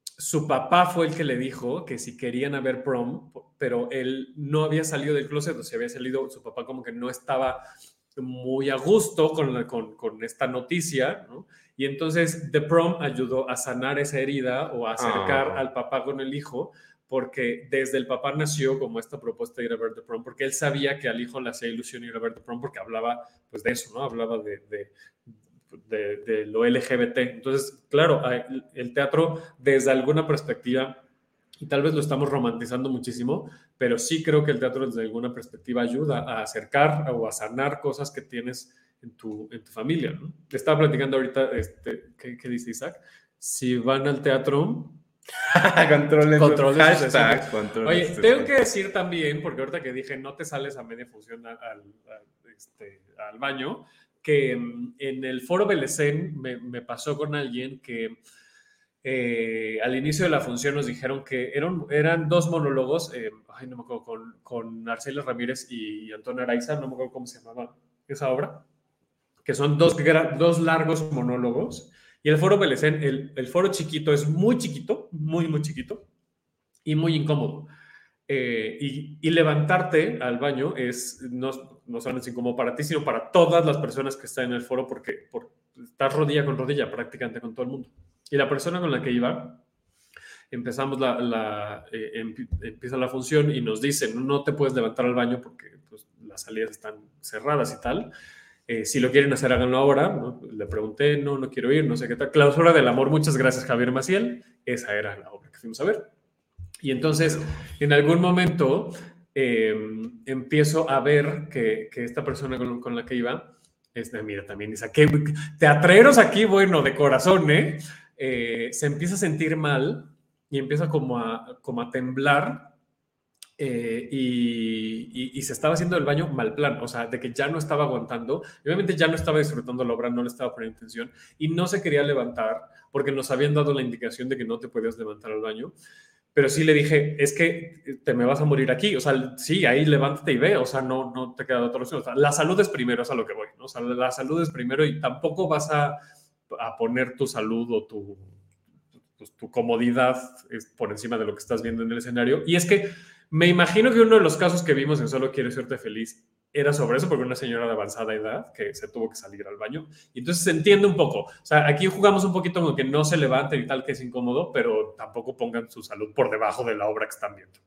su papá fue el que le dijo que si querían a ver prom, pero él no había salido del closet, o sea, había salido, su papá como que no estaba muy a gusto con, la, con, con esta noticia, ¿no? Y entonces The Prom ayudó a sanar esa herida o a acercar ah. al papá con el hijo, porque desde el papá nació como esta propuesta de ir a ver The Prom, porque él sabía que al hijo le hacía ilusión ir a ver The Prom, porque hablaba pues de eso, ¿no? Hablaba de, de, de, de lo LGBT. Entonces, claro, el teatro desde alguna perspectiva, y tal vez lo estamos romantizando muchísimo, pero sí creo que el teatro desde alguna perspectiva ayuda a acercar o a sanar cosas que tienes en tu, en tu familia, ¿no? Estaba platicando ahorita, este, ¿qué, ¿qué dice Isaac? Si van al teatro, controles, controles hashtag, controles Oye, tengo que decir también, porque ahorita que dije no te sales a media función al, al, este, al baño, que mm, en el foro Belecén me, me pasó con alguien que eh, al inicio de la función nos dijeron que eran, eran dos monólogos, eh, ay, no me acuerdo, con, con Arcelia Ramírez y Antonio Araiza, no me acuerdo cómo se llamaba esa obra, que son dos, dos largos monólogos Y el foro Belecén, el, el foro chiquito es muy chiquito, muy, muy chiquito y muy incómodo. Eh, y, levantarte al baño es no, no solamente incómodo para ti, sino para todas las personas que están en el foro porque, porque estás rodilla con rodilla prácticamente con todo el mundo. Y la persona con la que iba, empezamos la, eh, empieza la función y nos dicen, no te puedes levantar al baño porque pues, las salidas están cerradas y tal. Eh, si lo quieren hacer, háganlo ahora. ¿no? Le pregunté, no, no quiero ir, no sé qué tal. Clausura del amor, muchas gracias Javier Maciel. Esa era la obra que fuimos a ver. Y entonces, en algún momento, em, empiezo a ver que, que esta persona con, con, la que iba, este, mira, también dice, ¿qué teatreros aquí? Bueno, de corazón, ¿eh? ¿eh? Se empieza a sentir mal y empieza como a, como a temblar eh, y, y, se estaba haciendo el baño mal plan, o sea, de que ya no estaba aguantando, obviamente ya no estaba disfrutando la obra, no le estaba poniendo atención y no se quería levantar porque nos habían dado la indicación de que no te podías levantar al baño pero sí le dije, es que te me vas a morir aquí, o sea, sí, ahí levántate y ve, o sea, no, no te queda otra opción, o sea, la salud es primero, es a lo que voy, ¿no? o sea, la salud es primero y tampoco vas a, a poner tu salud o tu, pues, tu comodidad por encima de lo que estás viendo en el escenario. Y es que me imagino que uno de los casos que vimos en Solo Quiero Serte Feliz era sobre eso, porque una señora de avanzada edad que se tuvo que salir al baño. Y entonces se entiende un poco. O sea, aquí jugamos un poquito con que no se levanten y tal, que es incómodo, pero tampoco pongan su salud por debajo de la obra que están viendo.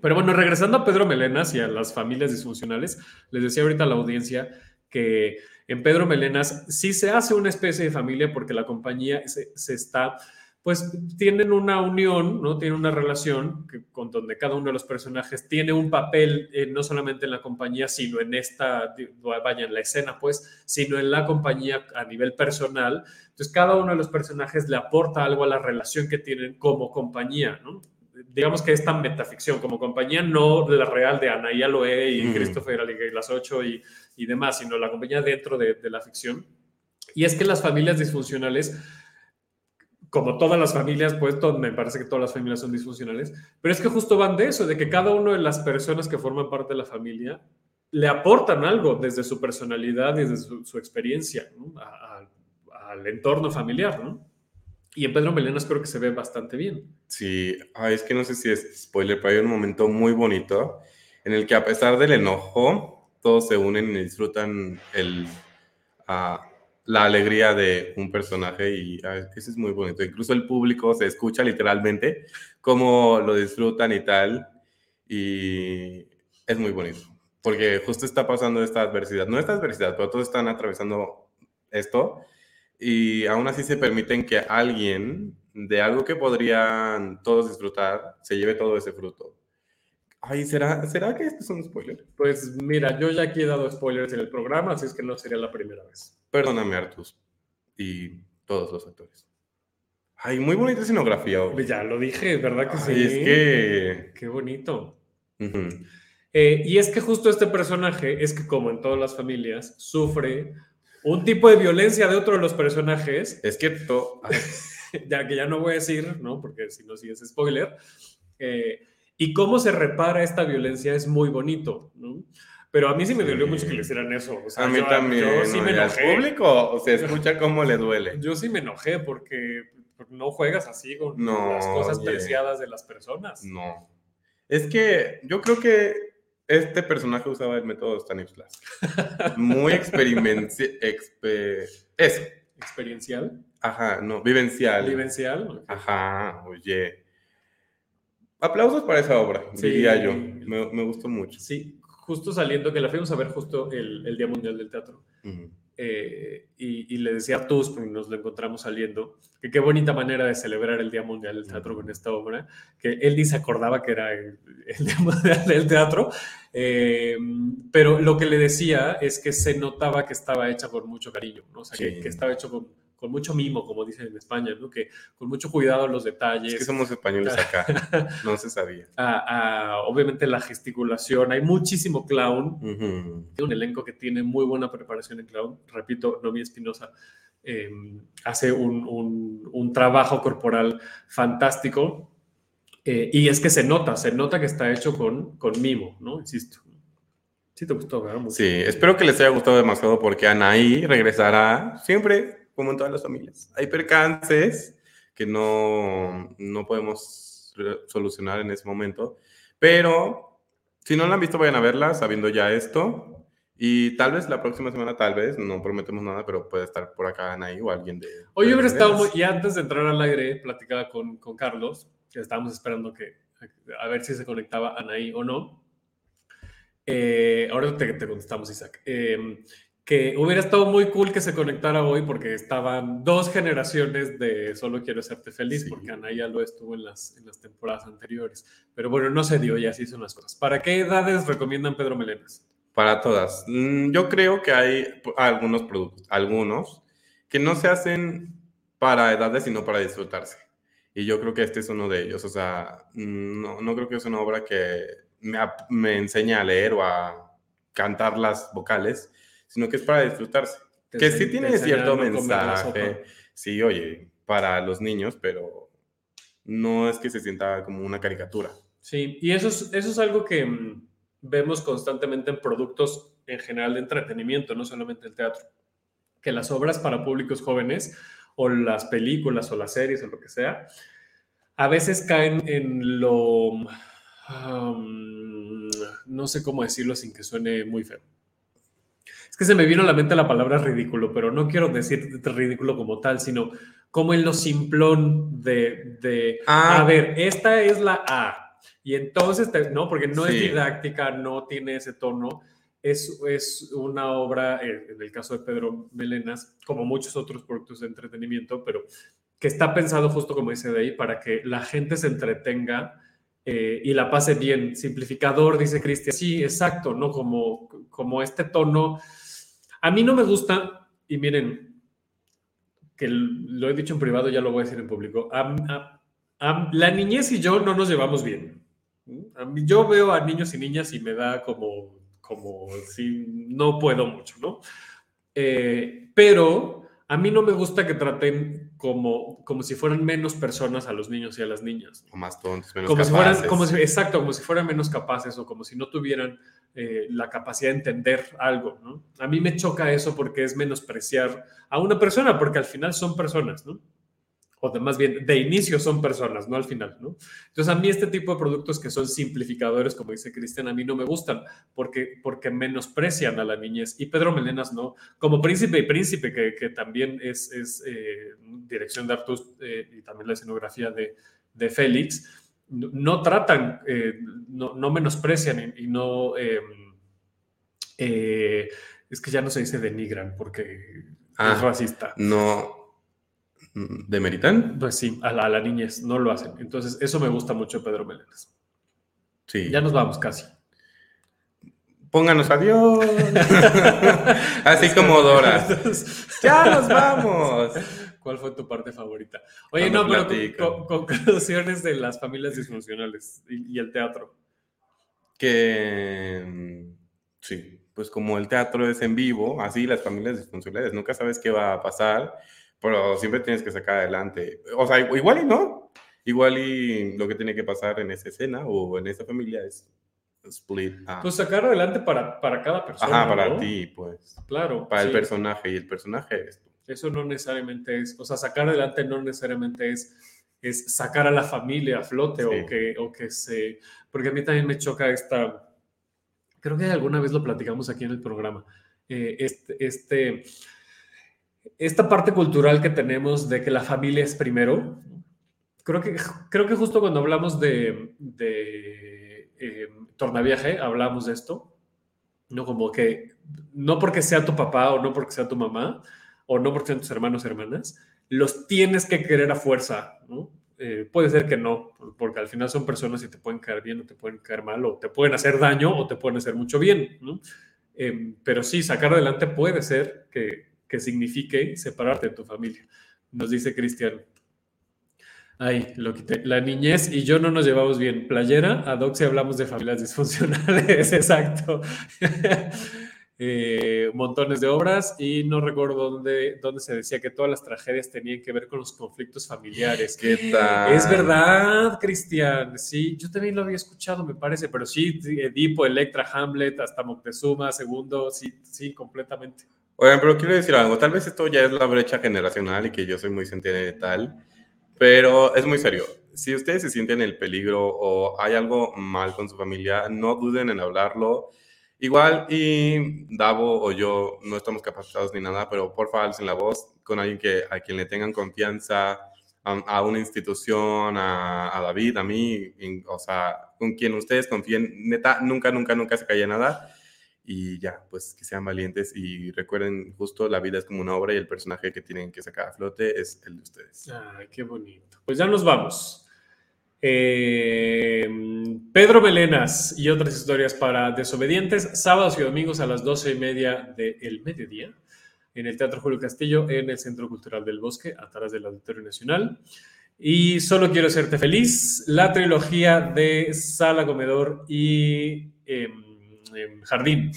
Pero bueno, regresando a Pedro Melenas y a las familias disfuncionales, les decía ahorita a la audiencia que en Pedro Melenas sí se hace una especie de familia porque la compañía se está pues tienen una unión, ¿no? Tienen una relación que, con donde cada uno de los personajes tiene un papel, eh, no solamente en la compañía, sino en esta, vaya, en la escena, pues, sino en la compañía a nivel personal. Entonces, cada uno de los personajes le aporta algo a la relación que tienen como compañía, ¿no? Digamos que esta metaficción como compañía, no la real de Anaí Aloe y Christopher y las ocho y, y, demás, sino la compañía dentro de, de la ficción. Y es que las familias disfuncionales como todas las familias, pues me parece que todas las familias son disfuncionales, pero es que justo van de eso, de que cada una de las personas que forman parte de la familia le aportan algo desde su personalidad y desde su, experiencia al entorno familiar, ¿no? Y en Pedro Melenas creo que se ve bastante bien. Sí, es que no sé si es spoiler, pero hay un momento muy bonito en el que a pesar del enojo, todos se unen y disfrutan el, uh, la alegría de un personaje y eso es muy bonito. Incluso el público se escucha literalmente cómo lo disfrutan y tal. Y es muy bonito. Porque justo está pasando esta adversidad. No esta adversidad, pero todos están atravesando esto. Y aún así se permiten que alguien de algo que podrían todos disfrutar se lleve todo ese fruto. Ay, ¿será, ¿será que esto es un spoiler? Pues mira, yo ya aquí he dado spoilers en el programa, así es que no sería la primera vez. Perdóname, Artus. Y todos los actores. Ay, muy bonita escenografía. Pues ya lo dije, ¿verdad que sí? Es que... Qué bonito. Eh, y es que justo este personaje es que como en todas las familias, sufre un tipo de violencia de otro de los personajes. Es que ya que ya no voy a decir, ¿no? Porque si no, sí es spoiler. Eh, y cómo se repara esta violencia es muy bonito, ¿no? Pero a mí sí me dolió mucho que le hicieran eso. a mí también. Yo sí me enojé. público se escucha cómo le duele. Yo sí me enojé porque no juegas así con las cosas preciadas de las personas. No. Es que yo creo que este personaje usaba el método Stanislas. Muy experimental. eso. ¿Experiencial? Ajá, no, vivencial. ¿Vivencial? Ajá, oye. Aplausos para esa obra, diría yo. Me, me, gustó mucho. Sí, justo saliendo, que la fuimos a ver justo el, el Día Mundial del Teatro. Eh, y, y, le decía a Tus, porque nos lo encontramos saliendo, que qué bonita manera de celebrar el Día Mundial del Teatro con esta obra, que él ni se acordaba que era el, Día Mundial del Teatro, eh, pero lo que le decía es que se notaba que estaba hecha con mucho cariño, ¿no? o sea, que, que, estaba hecho con, con mucho mimo, como dicen en España, ¿no? que con mucho cuidado los detalles. Es que somos españoles acá, no se sabía. obviamente la gesticulación, hay muchísimo clown, un elenco que tiene muy buena preparación en clown, repito, Nomi Espinosa em, hace un, un, trabajo corporal fantástico. Eh, y es que se nota, se nota que está hecho con, con mimo, ¿no? Insisto. Sí te gustó, ¿verdad? Sí, espero que les haya gustado demasiado porque Anaí regresará siempre como en todas las familias. Hay percances que no, no podemos solucionar en ese momento, pero si no la han visto, vayan a verla sabiendo ya esto. Y tal vez la próxima semana, tal vez, no prometemos nada, pero puede estar por acá Anaí o alguien de... Hoy hubiera estado, y antes de entrar al aire, platicaba con, con Carlos, que estábamos esperando que, a ver si se conectaba Anaí o no. Eh, ahora te, te, contestamos, Isaac. Eh, que hubiera estado muy cool que se conectara hoy porque estaban dos generaciones de Solo quiero hacerte feliz, sí. porque Ana ya lo estuvo en las, en las temporadas anteriores. Pero bueno, no se dio y así son las cosas. ¿Para qué edades recomiendan Pedro Melenas? Para todas. Mm, yo creo que hay algunos productos, algunos, que no se hacen para edades, sino para disfrutarse. Y yo creo que este es uno de ellos. O sea, mm, no, no creo que es una obra que me, me enseñe a leer o a cantar las vocales, sino que es para disfrutarse. Te que sí tiene cierto mensaje. Sí, oye, para los niños, pero no es que se sienta como una caricatura. Sí, y eso es, eso es algo que mm, vemos constantemente en productos en general de entretenimiento, no solamente el teatro. Que las obras para públicos jóvenes o las películas o las series o lo que sea, a veces caen en lo, um, no sé cómo decirlo sin que suene muy feo. Que se me vino a la mente la palabra ridículo, pero no quiero decir ridículo como tal, sino como en lo simplón de, de ah. a ver, esta es la A. Y entonces, no, porque no sí. es didáctica, no tiene ese tono. Es, es una obra, eh, en el caso de Pedro Melenas, como muchos otros productos de entretenimiento, pero que está pensado justo como dice de ahí, para que la gente se entretenga eh, y la pase bien. Simplificador, dice Cristian. Sí, exacto, ¿no? Como, como este tono. A mí no me gusta, y miren, que lo he dicho en privado, ya lo voy a decir en público. A, a, a, la niñez y yo no nos llevamos bien. A mí, yo veo a niños y niñas y me da como, como si no puedo mucho, ¿no? Eh, pero a mí no me gusta que traten como, como si fueran menos personas a los niños y a las niñas. O más tontos, menos como capaces. Si fueran, como si, exacto, como si fueran menos capaces o como si no tuvieran eh, la capacidad de entender algo, ¿no? A mí me choca eso porque es menospreciar a una persona, porque al final son personas, ¿no? o de, más bien de inicio son personas, no al final, ¿no? Entonces a mí este tipo de productos que son simplificadores, como dice Cristian, a mí no me gustan porque, porque menosprecian a la niñez. Y Pedro Melenas no, como príncipe y príncipe, que, que también es, es eh, dirección de Artus eh, y también la escenografía de, de Félix, no, tratan, eh, no, no, menosprecian y, y no... Em, es que ya no se dice denigran porque ah, es racista. No, ¿Demeritan? Pues sí, a la, a la, niñez, no lo hacen. Entonces, eso me gusta mucho Pedro Meléndez. Sí. Ya nos vamos casi. Pónganos adiós. Así como Dora. ya nos vamos. ¿Cuál fue tu parte favorita? Oye, no, pero con, con, conclusiones de las familias disfuncionales y, y el teatro. Que mm, sí, pues como el teatro es en vivo, así las familias disfuncionales, nunca sabes qué va a pasar pero siempre tienes que sacar adelante. O sea, igual y no. Igual y lo que tiene que pasar en esa escena o en esa familia es split. Ah. Pues sacar adelante para, para cada persona. Ajá, para ¿no? ti, pues. Claro. Para sí. el personaje y el personaje eres tú. Eso no necesariamente es, o sea, sacar adelante no necesariamente es, es sacar a la familia a flote sí. o, que, o que se... Porque a mí también me choca esta... Creo que alguna vez lo platicamos aquí en el programa. Eh, este... este esta parte cultural que tenemos de que la familia es primero, creo que, creo que justo cuando hablamos de, de eh, Tornaviaje, hablamos de esto, ¿no? Como que no porque sea tu papá o no porque sea tu mamá o no porque sean tus hermanos o hermanas, los tienes que querer a fuerza, ¿no? Eh, puede ser que no, porque al final son personas y te pueden caer bien o te pueden caer mal, o te pueden hacer daño o te pueden hacer mucho bien, ¿no? Eh, pero sí, sacar adelante puede ser que, que signifique separarte de tu familia. Nos dice Cristian. Ay, lo quité. La niñez y yo no nos llevamos bien. Playera, a Doc si hablamos de familias disfuncionales, exacto. eh, montones de obras y no recuerdo dónde, dónde se decía que todas las tragedias tenían que ver con los conflictos familiares. ¿Qué tal? Es verdad, Cristian. Sí, yo también lo había escuchado, me parece, pero sí, Edipo, Electra, Hamlet, hasta Moctezuma, segundo, sí, sí, completamente. Oigan, pero quiero decir algo. Tal vez esto ya es la brecha generacional y que yo soy muy sentimental, pero es muy serio. Si ustedes se sienten en el peligro o hay algo mal con su familia, no duden en hablarlo. Igual y Davo o yo no estamos capacitados ni nada, pero por favor, en la voz con alguien que, a quien le tengan confianza, a, una institución, a, David, a mí, o sea, con quien ustedes confíen, neta, nunca, nunca, nunca se calle nada. Y ya, pues que sean valientes y recuerden, justo la vida es como una obra y el personaje que tienen que sacar a flote es el de ustedes. Ay, qué bonito. Pues ya nos vamos. Eh, Pedro Melenas y otras historias para desobedientes, sábados y domingos a las doce y media del mediodía en el Teatro Julio Castillo, en el Centro Cultural del Bosque, atrás del Auditorio Nacional. Y solo quiero hacerte feliz, la trilogía de Sala, Comedor y em, Jardín.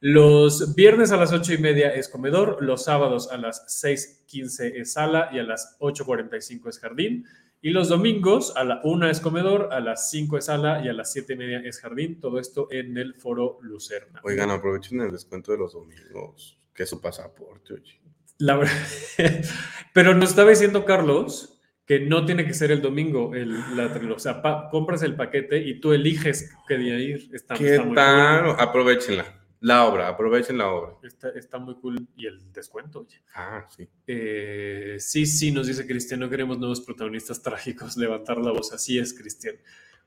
Los viernes a las ocho y media es comedor, los sábados a las 6.15 es sala y a las 8.45 es jardín. Y los domingos a la una es comedor, a las 5 es sala y a las siete y media es jardín. Todo esto en el foro Lucerna. Oigan, aprovechen el descuento de los domingos que es su pasaporte, oye. La Pero nos estaba diciendo Carlos que no tiene que ser el domingo el, la trilogía. O sea, compras el paquete y tú eliges qué día ir. Está, ¿Qué tal? Aprovechenla. La obra, aprovechen la obra. Está, muy cool. Y el descuento, oye. Ah, sí. Eh, sí, sí, nos dice Cristian, no queremos nuevos protagonistas trágicos. Levantar la voz. Así es, Cristian.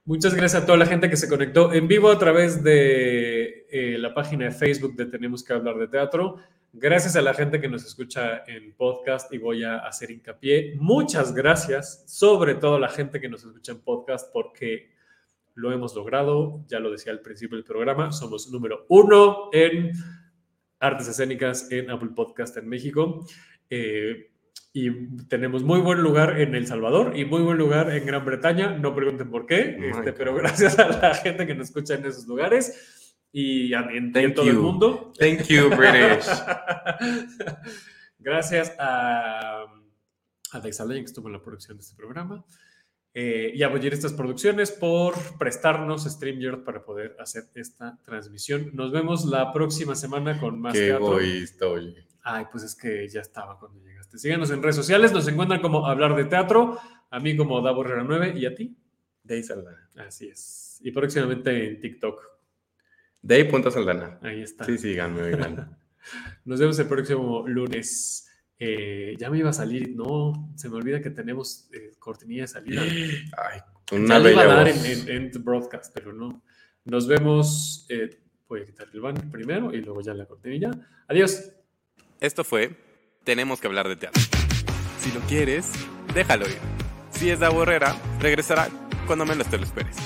Muchas gracias a toda la gente que se conectó en vivo a través de eh, la página de Facebook de Tenemos que hablar de teatro. Gracias a la gente que nos escucha en podcast y voy a hacer hincapié. Muchas gracias, sobre todo a la gente que nos escucha en podcast, porque lo hemos logrado. Ya lo decía al principio del programa, somos número uno en artes escénicas en Apple Podcast en México. Eh, y tenemos muy buen lugar en El Salvador y muy buen lugar en Gran Bretaña. No pregunten por qué, este, pero gracias a la gente que nos escucha en esos lugares y en, todo el mundo. Thank you, British. Gracias a, a que estuvo en la producción de este programa. Eh, y a estas Producciones por prestarnos StreamYard para poder hacer esta transmisión. Nos vemos la próxima semana con más Qué teatro. egoísta, oye. Ay, pues es que ya estaba cuando llegaste. Síganos en redes sociales, nos encuentran como Hablar de Teatro, a mí como Davo Herrera 9 y a ti. Day Saldana. Así es. Y próximamente en TikTok de Punta Saldana. Ahí está. Sí, síganme, oigan. Nos vemos el próximo lunes. Eh, ya me iba a salir, no, se me olvida que tenemos eh, cortinilla de salida. Ay, una ya iba a dar en, en, broadcast, pero no. Nos vemos. Eh, voy a quitar el banner primero y luego ya la cortinilla. Adiós. Esto fue Tenemos que hablar de teatro. Si lo quieres, déjalo ir. Si es de Borrera, regresará cuando menos te lo esperes.